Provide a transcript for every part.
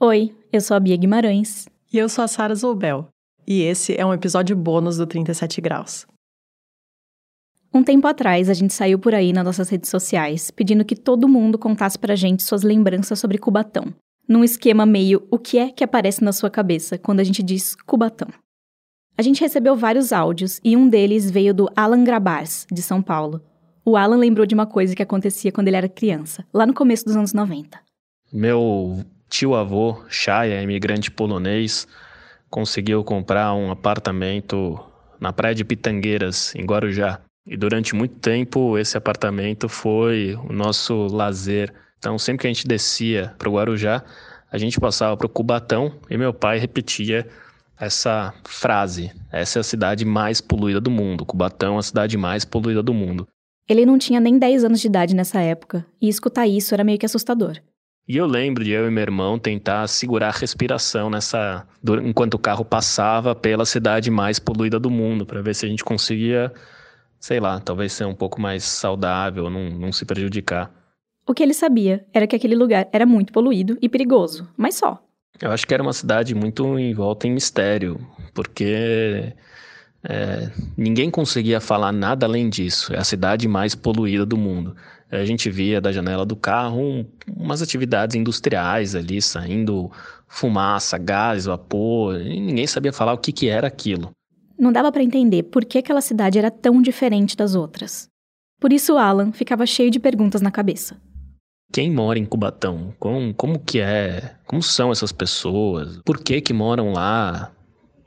Oi, eu sou a Bia Guimarães. E eu sou a Sara Zoubel. E esse é um episódio bônus do 37 Graus. Um tempo atrás, a gente saiu por aí nas nossas redes sociais pedindo que todo mundo contasse pra gente suas lembranças sobre Cubatão, num esquema meio o que é que aparece na sua cabeça quando a gente diz Cubatão. A gente recebeu vários áudios e um deles veio do Alan Grabars, de São Paulo. O Alan lembrou de uma coisa que acontecia quando ele era criança, lá no começo dos anos 90. Meu tio-avô, Chaya, imigrante polonês, conseguiu comprar um apartamento na praia de Pitangueiras, em Guarujá. E durante muito tempo esse apartamento foi o nosso lazer. Então sempre que a gente descia para o Guarujá, a gente passava para o Cubatão e meu pai repetia essa frase: essa é a cidade mais poluída do mundo. Cubatão é a cidade mais poluída do mundo. Ele não tinha nem 10 anos de idade nessa época, e escutar isso era meio que assustador. E eu lembro de eu e meu irmão tentar segurar a respiração nessa enquanto o carro passava pela cidade mais poluída do mundo, para ver se a gente conseguia sei lá, talvez ser um pouco mais saudável, não, não se prejudicar. O que ele sabia era que aquele lugar era muito poluído e perigoso, mas só. Eu acho que era uma cidade muito envolta em mistério, porque é, ninguém conseguia falar nada além disso. É a cidade mais poluída do mundo. A gente via da janela do carro um, umas atividades industriais ali, saindo fumaça, gás, vapor, e ninguém sabia falar o que, que era aquilo. Não dava para entender por que aquela cidade era tão diferente das outras. Por isso Alan ficava cheio de perguntas na cabeça. Quem mora em Cubatão? Como, como que é? Como são essas pessoas? Por que que moram lá?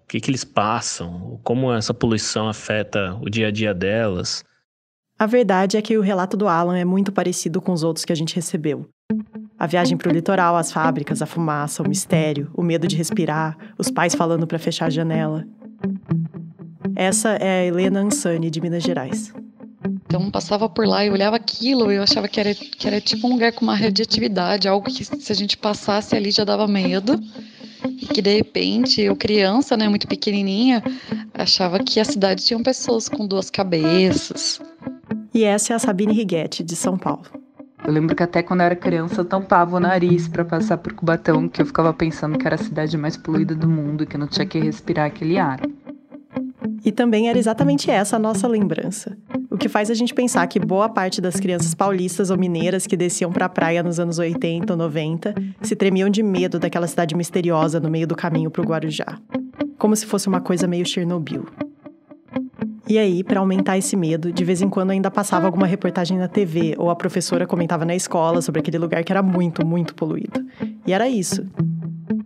O que que eles passam? Como essa poluição afeta o dia a dia delas? A verdade é que o relato do Alan é muito parecido com os outros que a gente recebeu. A viagem para o litoral, as fábricas, a fumaça, o mistério, o medo de respirar, os pais falando para fechar a janela. Essa é a Helena Ansani, de Minas Gerais. Então passava por lá e olhava aquilo, eu achava que era, que era tipo um lugar com uma radioatividade, algo que se a gente passasse ali já dava medo. E que de repente, eu criança, né, muito pequenininha, achava que a cidade tinha pessoas com duas cabeças. E essa é a Sabine Righetti, de São Paulo. Eu lembro que até quando eu era criança eu tampava o nariz para passar por Cubatão, que eu ficava pensando que era a cidade mais poluída do mundo, que não tinha que respirar aquele ar. E também era exatamente essa a nossa lembrança. O que faz a gente pensar que boa parte das crianças paulistas ou mineiras que desciam para a praia nos anos 80 ou 90 se tremiam de medo daquela cidade misteriosa no meio do caminho para o Guarujá. Como se fosse uma coisa meio Chernobyl. E aí, para aumentar esse medo, de vez em quando ainda passava alguma reportagem na TV ou a professora comentava na escola sobre aquele lugar que era muito, muito poluído. E era isso.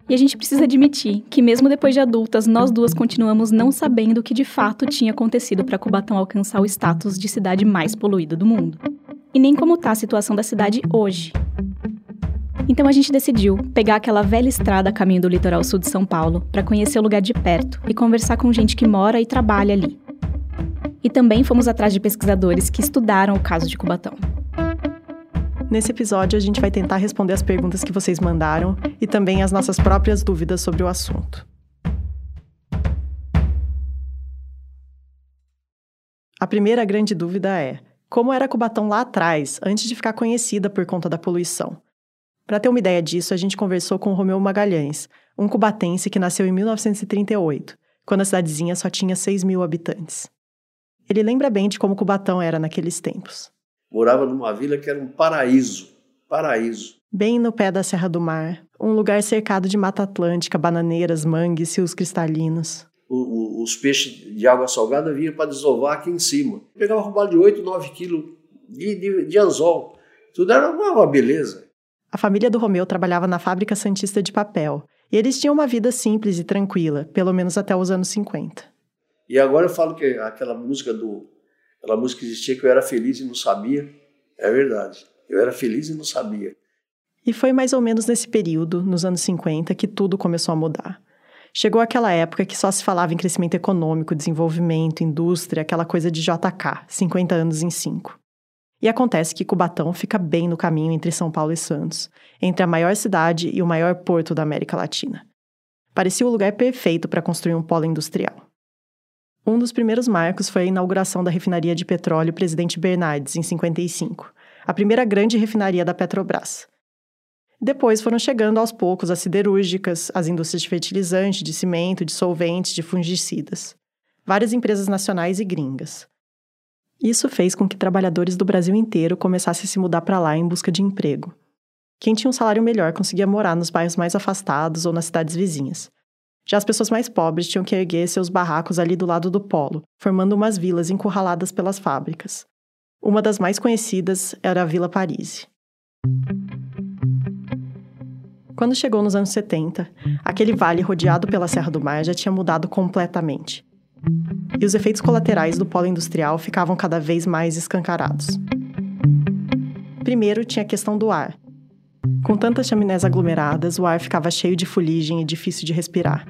E a gente precisa admitir que, mesmo depois de adultas, nós duas continuamos não sabendo o que de fato tinha acontecido para Cubatão alcançar o status de cidade mais poluída do mundo. E nem como está a situação da cidade hoje. Então a gente decidiu pegar aquela velha estrada a caminho do litoral sul de São Paulo para conhecer o lugar de perto e conversar com gente que mora e trabalha ali. E também fomos atrás de pesquisadores que estudaram o caso de Cubatão. Nesse episódio, a gente vai tentar responder as perguntas que vocês mandaram e também as nossas próprias dúvidas sobre o assunto. A primeira grande dúvida é: como era Cubatão lá atrás, antes de ficar conhecida por conta da poluição? Para ter uma ideia disso, a gente conversou com Romeu Magalhães, um cubatense que nasceu em 1938, quando a cidadezinha só tinha 6 mil habitantes. Ele lembra bem de como Cubatão era naqueles tempos morava numa vila que era um paraíso, paraíso. Bem no pé da Serra do Mar, um lugar cercado de mata atlântica, bananeiras, mangues, rios cristalinos. O, o, os peixes de água salgada vinham para desovar aqui em cima. Pegava roubado de 8, 9 quilos de, de, de anzol. Tudo era uma, uma beleza. A família do Romeu trabalhava na fábrica Santista de Papel. E eles tinham uma vida simples e tranquila, pelo menos até os anos 50. E agora eu falo que aquela música do Aquela música existia que eu era feliz e não sabia. É verdade. Eu era feliz e não sabia. E foi mais ou menos nesse período, nos anos 50, que tudo começou a mudar. Chegou aquela época que só se falava em crescimento econômico, desenvolvimento, indústria, aquela coisa de JK, 50 anos em 5. E acontece que Cubatão fica bem no caminho entre São Paulo e Santos, entre a maior cidade e o maior porto da América Latina. Parecia o lugar perfeito para construir um polo industrial. Um dos primeiros marcos foi a inauguração da refinaria de petróleo Presidente Bernardes, em 55, a primeira grande refinaria da Petrobras. Depois foram chegando aos poucos as siderúrgicas, as indústrias de fertilizante, de cimento, de solventes, de fungicidas. Várias empresas nacionais e gringas. Isso fez com que trabalhadores do Brasil inteiro começassem a se mudar para lá em busca de emprego. Quem tinha um salário melhor conseguia morar nos bairros mais afastados ou nas cidades vizinhas. Já as pessoas mais pobres tinham que erguer seus barracos ali do lado do polo, formando umas vilas encurraladas pelas fábricas. Uma das mais conhecidas era a Vila Parise. Quando chegou nos anos 70, aquele vale rodeado pela Serra do Mar já tinha mudado completamente. E os efeitos colaterais do polo industrial ficavam cada vez mais escancarados. Primeiro tinha a questão do ar. Com tantas chaminés aglomeradas, o ar ficava cheio de fuligem e difícil de respirar.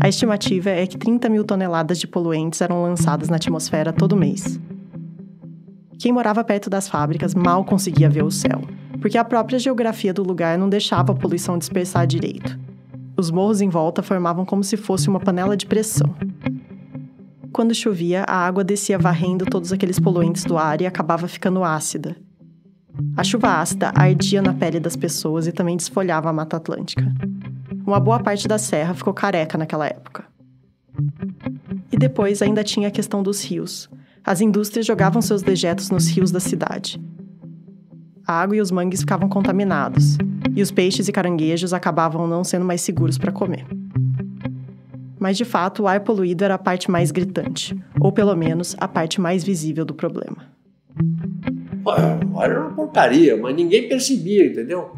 A estimativa é que 30 mil toneladas de poluentes eram lançadas na atmosfera todo mês. Quem morava perto das fábricas mal conseguia ver o céu, porque a própria geografia do lugar não deixava a poluição dispersar direito. Os morros em volta formavam como se fosse uma panela de pressão. Quando chovia, a água descia varrendo todos aqueles poluentes do ar e acabava ficando ácida. A chuva ácida ardia na pele das pessoas e também desfolhava a Mata Atlântica. Uma boa parte da serra ficou careca naquela época. E depois ainda tinha a questão dos rios. As indústrias jogavam seus dejetos nos rios da cidade, a água e os mangues ficavam contaminados, e os peixes e caranguejos acabavam não sendo mais seguros para comer. Mas de fato, o ar poluído era a parte mais gritante, ou pelo menos a parte mais visível do problema. Era uma porcaria, mas ninguém percebia, entendeu?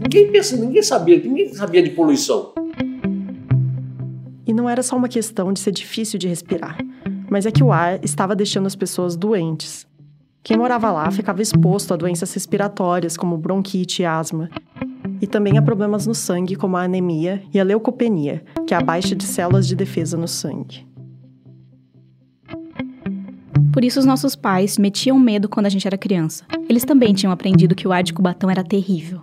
Ninguém, pensa, ninguém sabia, ninguém sabia de poluição. E não era só uma questão de ser difícil de respirar, mas é que o ar estava deixando as pessoas doentes, quem morava lá ficava exposto a doenças respiratórias, como bronquite e asma, e também a problemas no sangue, como a anemia e a leucopenia, que é a baixa de células de defesa no sangue. Por isso, os nossos pais metiam medo quando a gente era criança. Eles também tinham aprendido que o ar de Cubatão era terrível.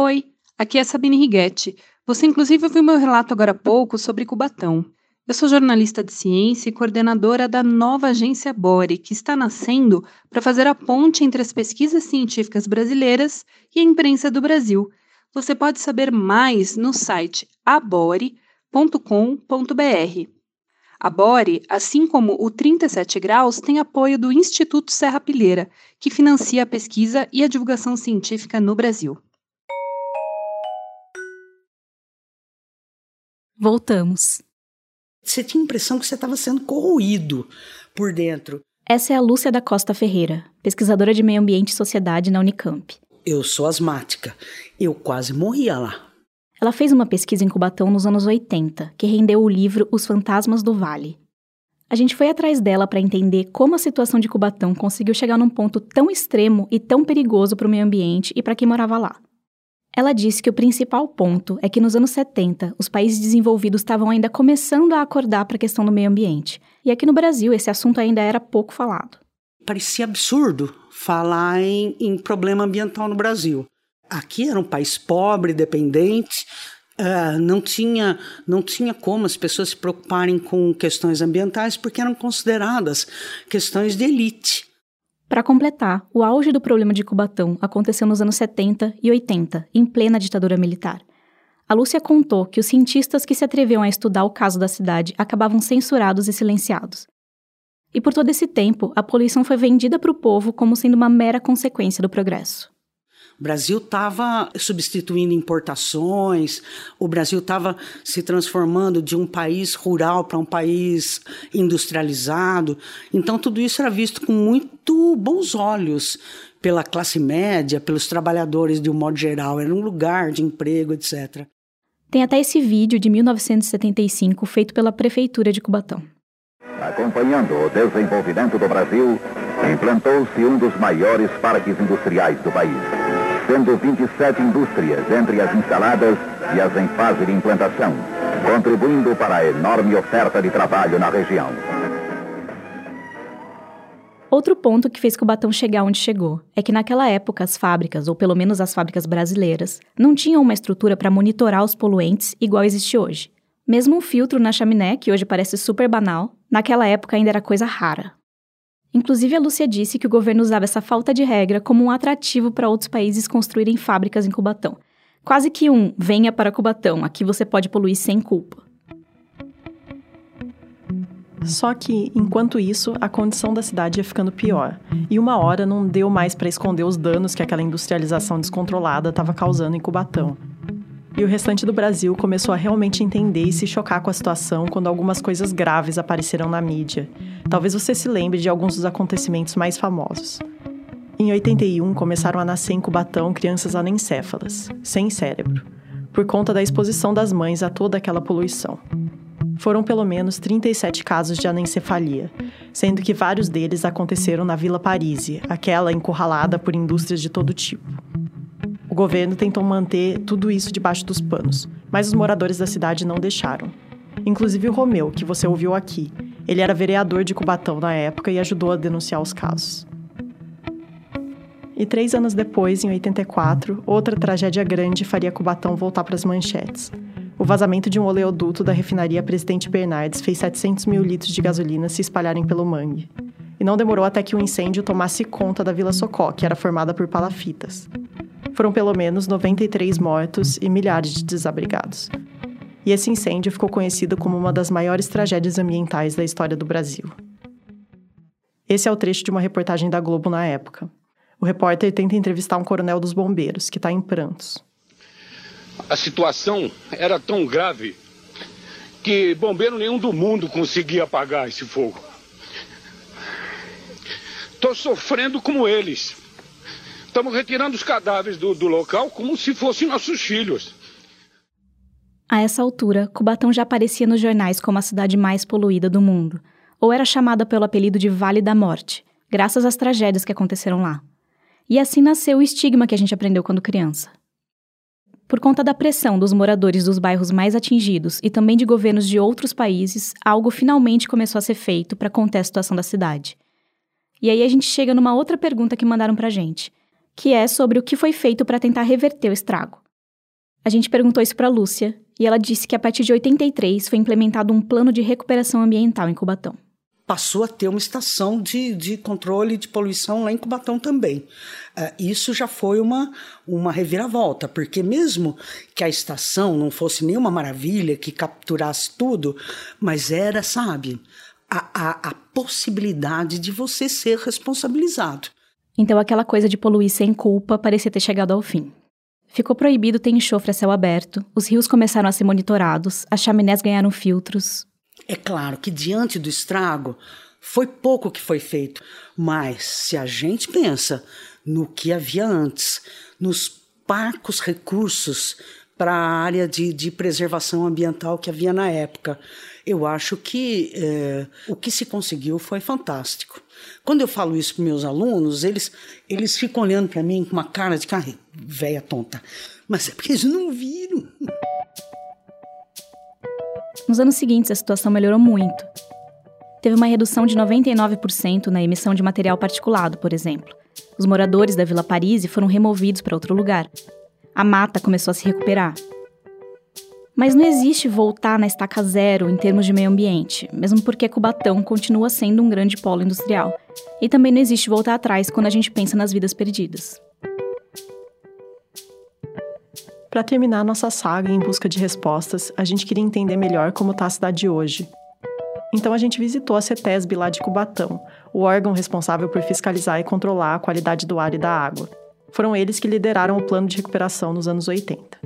Oi, aqui é Sabine Righetti. Você inclusive ouviu meu relato agora há pouco sobre Cubatão. Eu sou jornalista de ciência e coordenadora da nova agência Bore, que está nascendo para fazer a ponte entre as pesquisas científicas brasileiras e a imprensa do Brasil. Você pode saber mais no site abore.com.br. A Bore, assim como o 37 Graus, tem apoio do Instituto Serra Pilheira, que financia a pesquisa e a divulgação científica no Brasil. Voltamos. Você tinha a impressão que você estava sendo corroído por dentro. Essa é a Lúcia da Costa Ferreira, pesquisadora de meio ambiente e sociedade na Unicamp. Eu sou asmática. Eu quase morria lá. Ela fez uma pesquisa em Cubatão nos anos 80, que rendeu o livro Os Fantasmas do Vale. A gente foi atrás dela para entender como a situação de Cubatão conseguiu chegar num ponto tão extremo e tão perigoso para o meio ambiente e para quem morava lá. Ela disse que o principal ponto é que nos anos 70, os países desenvolvidos estavam ainda começando a acordar para a questão do meio ambiente. E aqui no Brasil, esse assunto ainda era pouco falado. Parecia absurdo falar em, em problema ambiental no Brasil. Aqui era um país pobre, dependente, Uh, não tinha não tinha como as pessoas se preocuparem com questões ambientais porque eram consideradas questões de elite. Para completar, o auge do problema de Cubatão aconteceu nos anos 70 e 80, em plena ditadura militar. A Lúcia contou que os cientistas que se atreviam a estudar o caso da cidade acabavam censurados e silenciados. E por todo esse tempo, a poluição foi vendida para o povo como sendo uma mera consequência do progresso. O Brasil estava substituindo importações, o Brasil estava se transformando de um país rural para um país industrializado. Então, tudo isso era visto com muito bons olhos pela classe média, pelos trabalhadores de um modo geral. Era um lugar de emprego, etc. Tem até esse vídeo de 1975 feito pela Prefeitura de Cubatão. Acompanhando o desenvolvimento do Brasil, implantou-se um dos maiores parques industriais do país sendo 27 indústrias entre as instaladas e as em fase de implantação, contribuindo para a enorme oferta de trabalho na região. Outro ponto que fez Cubatão chegar onde chegou é que naquela época as fábricas, ou pelo menos as fábricas brasileiras, não tinham uma estrutura para monitorar os poluentes igual existe hoje. Mesmo um filtro na chaminé, que hoje parece super banal, naquela época ainda era coisa rara. Inclusive, a Lúcia disse que o governo usava essa falta de regra como um atrativo para outros países construírem fábricas em Cubatão. Quase que um venha para Cubatão, aqui você pode poluir sem culpa. Só que, enquanto isso, a condição da cidade ia ficando pior. E uma hora não deu mais para esconder os danos que aquela industrialização descontrolada estava causando em Cubatão. E o restante do Brasil começou a realmente entender e se chocar com a situação quando algumas coisas graves apareceram na mídia. Talvez você se lembre de alguns dos acontecimentos mais famosos. Em 81, começaram a nascer em Cubatão crianças anencéfalas, sem cérebro, por conta da exposição das mães a toda aquela poluição. Foram pelo menos 37 casos de anencefalia, sendo que vários deles aconteceram na Vila Parise, aquela encurralada por indústrias de todo tipo. Governo tentou manter tudo isso debaixo dos panos, mas os moradores da cidade não deixaram. Inclusive o Romeu, que você ouviu aqui. Ele era vereador de Cubatão na época e ajudou a denunciar os casos. E três anos depois, em 84, outra tragédia grande faria Cubatão voltar para as manchetes. O vazamento de um oleoduto da refinaria Presidente Bernardes fez 700 mil litros de gasolina se espalharem pelo mangue. E não demorou até que o incêndio tomasse conta da Vila Socó, que era formada por palafitas. Foram pelo menos 93 mortos e milhares de desabrigados. E esse incêndio ficou conhecido como uma das maiores tragédias ambientais da história do Brasil. Esse é o trecho de uma reportagem da Globo na época. O repórter tenta entrevistar um coronel dos bombeiros, que está em prantos. A situação era tão grave que bombeiro nenhum do mundo conseguia apagar esse fogo. Estou sofrendo como eles. Estamos retirando os cadáveres do, do local como se fossem nossos filhos. A essa altura, Cubatão já aparecia nos jornais como a cidade mais poluída do mundo, ou era chamada pelo apelido de Vale da Morte, graças às tragédias que aconteceram lá. E assim nasceu o estigma que a gente aprendeu quando criança. Por conta da pressão dos moradores dos bairros mais atingidos e também de governos de outros países, algo finalmente começou a ser feito para conter a situação da cidade. E aí a gente chega numa outra pergunta que mandaram pra gente, que é sobre o que foi feito para tentar reverter o estrago. A gente perguntou isso para Lúcia e ela disse que a partir de 83 foi implementado um plano de recuperação ambiental em Cubatão passou a ter uma estação de, de controle de poluição lá em Cubatão também. Uh, isso já foi uma, uma reviravolta, porque mesmo que a estação não fosse nenhuma maravilha, que capturasse tudo, mas era, sabe, a, a, a possibilidade de você ser responsabilizado. Então aquela coisa de poluir sem culpa parecia ter chegado ao fim. Ficou proibido ter enxofre a céu aberto, os rios começaram a ser monitorados, as chaminés ganharam filtros, é claro que diante do estrago foi pouco que foi feito, mas se a gente pensa no que havia antes, nos parcos recursos para a área de, de, preservação ambiental que havia na época, eu acho que é, o que se conseguiu foi fantástico. Quando eu falo isso para meus alunos, eles, eles ficam olhando para mim com uma cara de cara, velha tonta. Mas é porque eles não viram. Nos anos seguintes, a situação melhorou muito. Teve uma redução de 99% na emissão de material particulado, por exemplo. Os moradores da Vila Paris foram removidos para outro lugar. A mata começou a se recuperar. Mas não existe voltar na estaca zero em termos de meio ambiente, mesmo porque Cubatão continua sendo um grande polo industrial. E também não existe voltar atrás quando a gente pensa nas vidas perdidas. Para terminar nossa saga em busca de respostas, a gente queria entender melhor como está a cidade hoje. Então a gente visitou a CETESB lá de Cubatão, o órgão responsável por fiscalizar e controlar a qualidade do ar e da água. Foram eles que lideraram o plano de recuperação nos anos 80.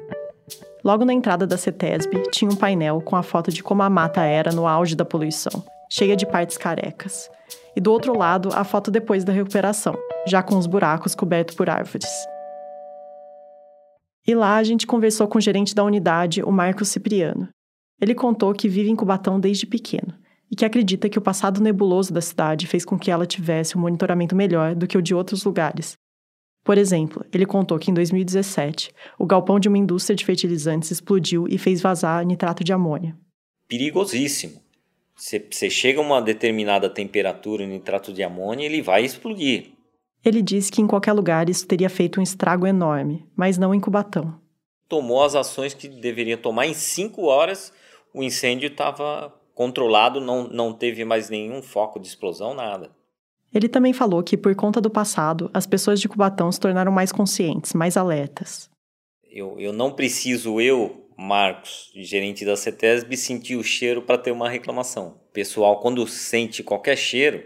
Logo na entrada da CETESB, tinha um painel com a foto de como a mata era no auge da poluição, cheia de partes carecas. E do outro lado, a foto depois da recuperação, já com os buracos cobertos por árvores. E lá a gente conversou com o gerente da unidade, o Marcos Cipriano. Ele contou que vive em Cubatão desde pequeno e que acredita que o passado nebuloso da cidade fez com que ela tivesse um monitoramento melhor do que o de outros lugares. Por exemplo, ele contou que em 2017, o galpão de uma indústria de fertilizantes explodiu e fez vazar nitrato de amônia. Perigosíssimo. Você chega a uma determinada temperatura no nitrato de amônia, ele vai explodir. Ele diz que em qualquer lugar isso teria feito um estrago enorme, mas não em Cubatão. Tomou as ações que deveria tomar em cinco horas, o incêndio estava controlado, não, não teve mais nenhum foco de explosão, nada. Ele também falou que, por conta do passado, as pessoas de Cubatão se tornaram mais conscientes, mais alertas. Eu, eu não preciso, eu, Marcos, gerente da CETESB, sentir o cheiro para ter uma reclamação. O pessoal, quando sente qualquer cheiro,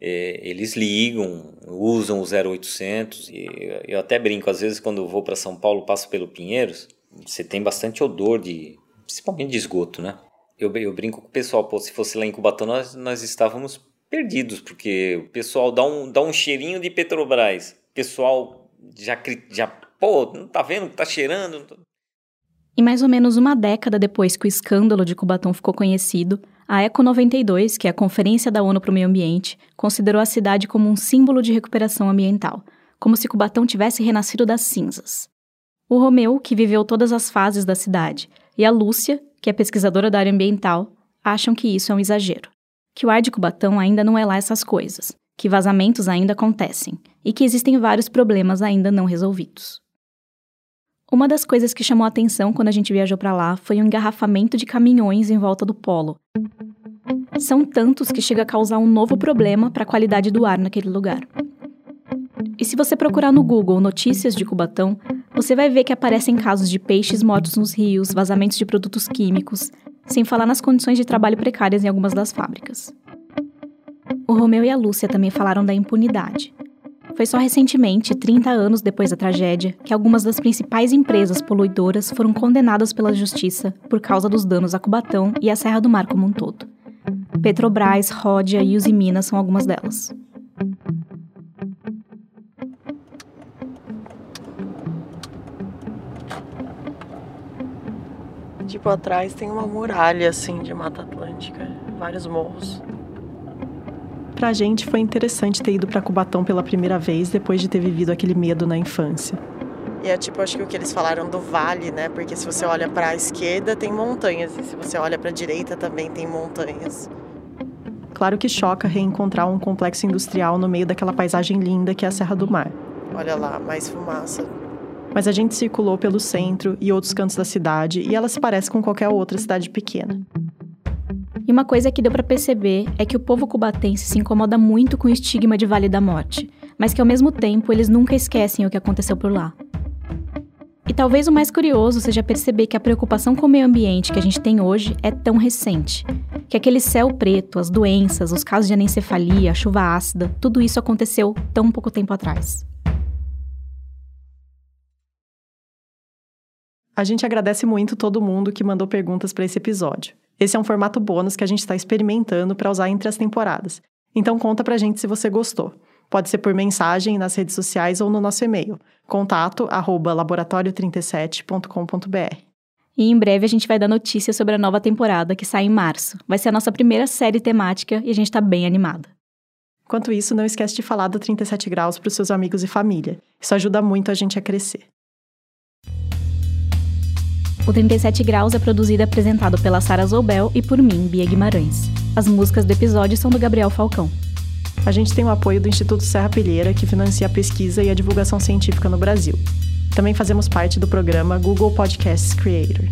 é, eles ligam, usam o 0800. E eu até brinco, às vezes, quando vou para São Paulo, passo pelo Pinheiros, você tem bastante odor de, principalmente de esgoto, né? Eu, eu brinco com o pessoal, pô, se fosse lá em Cubatão, nós, nós estávamos perdidos, porque o pessoal dá um, dá um cheirinho de Petrobras. O pessoal já, já pô, não tá vendo que tá cheirando? E mais ou menos uma década depois que o escândalo de Cubatão ficou conhecido, a ECO 92, que é a Conferência da ONU para o Meio Ambiente, considerou a cidade como um símbolo de recuperação ambiental, como se Cubatão tivesse renascido das cinzas. O Romeu, que viveu todas as fases da cidade, e a Lúcia, que é pesquisadora da área ambiental, acham que isso é um exagero que o ar de Cubatão ainda não é lá essas coisas, que vazamentos ainda acontecem e que existem vários problemas ainda não resolvidos. Uma das coisas que chamou a atenção quando a gente viajou para lá foi o engarrafamento de caminhões em volta do polo. São tantos que chega a causar um novo problema para a qualidade do ar naquele lugar. E se você procurar no Google notícias de Cubatão, você vai ver que aparecem casos de peixes mortos nos rios, vazamentos de produtos químicos, sem falar nas condições de trabalho precárias em algumas das fábricas. O Romeu e a Lúcia também falaram da impunidade. Foi só recentemente, 30 anos depois da tragédia, que algumas das principais empresas poluidoras foram condenadas pela justiça por causa dos danos a Cubatão e à Serra do Mar como um todo. Petrobras, Ródia e Usiminas são algumas delas. Tipo, atrás tem uma muralha, assim, de Mata Atlântica. Vários morros. Pra gente foi interessante ter ido para Cubatão pela primeira vez depois de ter vivido aquele medo na infância. E é tipo, acho que o que eles falaram do vale, né? Porque se você olha para a esquerda tem montanhas e se você olha para a direita também tem montanhas. Claro que choca reencontrar um complexo industrial no meio daquela paisagem linda que é a Serra do Mar. Olha lá, mais fumaça mas a gente circulou pelo centro e outros cantos da cidade e ela se parece com qualquer outra cidade pequena. E uma coisa que deu para perceber é que o povo cubatense se incomoda muito com o estigma de Vale da Morte, mas que ao mesmo tempo eles nunca esquecem o que aconteceu por lá. E talvez o mais curioso seja perceber que a preocupação com o meio ambiente que a gente tem hoje é tão recente. Que aquele céu preto, as doenças, os casos de anencefalia, a chuva ácida, tudo isso aconteceu tão pouco tempo atrás. A gente agradece muito todo mundo que mandou perguntas para esse episódio. Esse é um formato bônus que a gente está experimentando para usar entre as temporadas. Então conta pra gente se você gostou. Pode ser por mensagem nas redes sociais ou no nosso e-mail, contato laboratório37.com.br. E em breve a gente vai dar notícias sobre a nova temporada que sai em março. Vai ser a nossa primeira série temática e a gente está bem animada. Enquanto isso, não esquece de falar do 37 graus para os seus amigos e família. Isso ajuda muito a gente a crescer. O 37 Graus é produzido e apresentado pela Sara Zoubel e por mim, Bia Guimarães. As músicas do episódio são do Gabriel Falcão. A gente tem o apoio do Instituto Serra Pilheira, que financia a pesquisa e a divulgação científica no Brasil. Também fazemos parte do programa Google Podcasts Creator.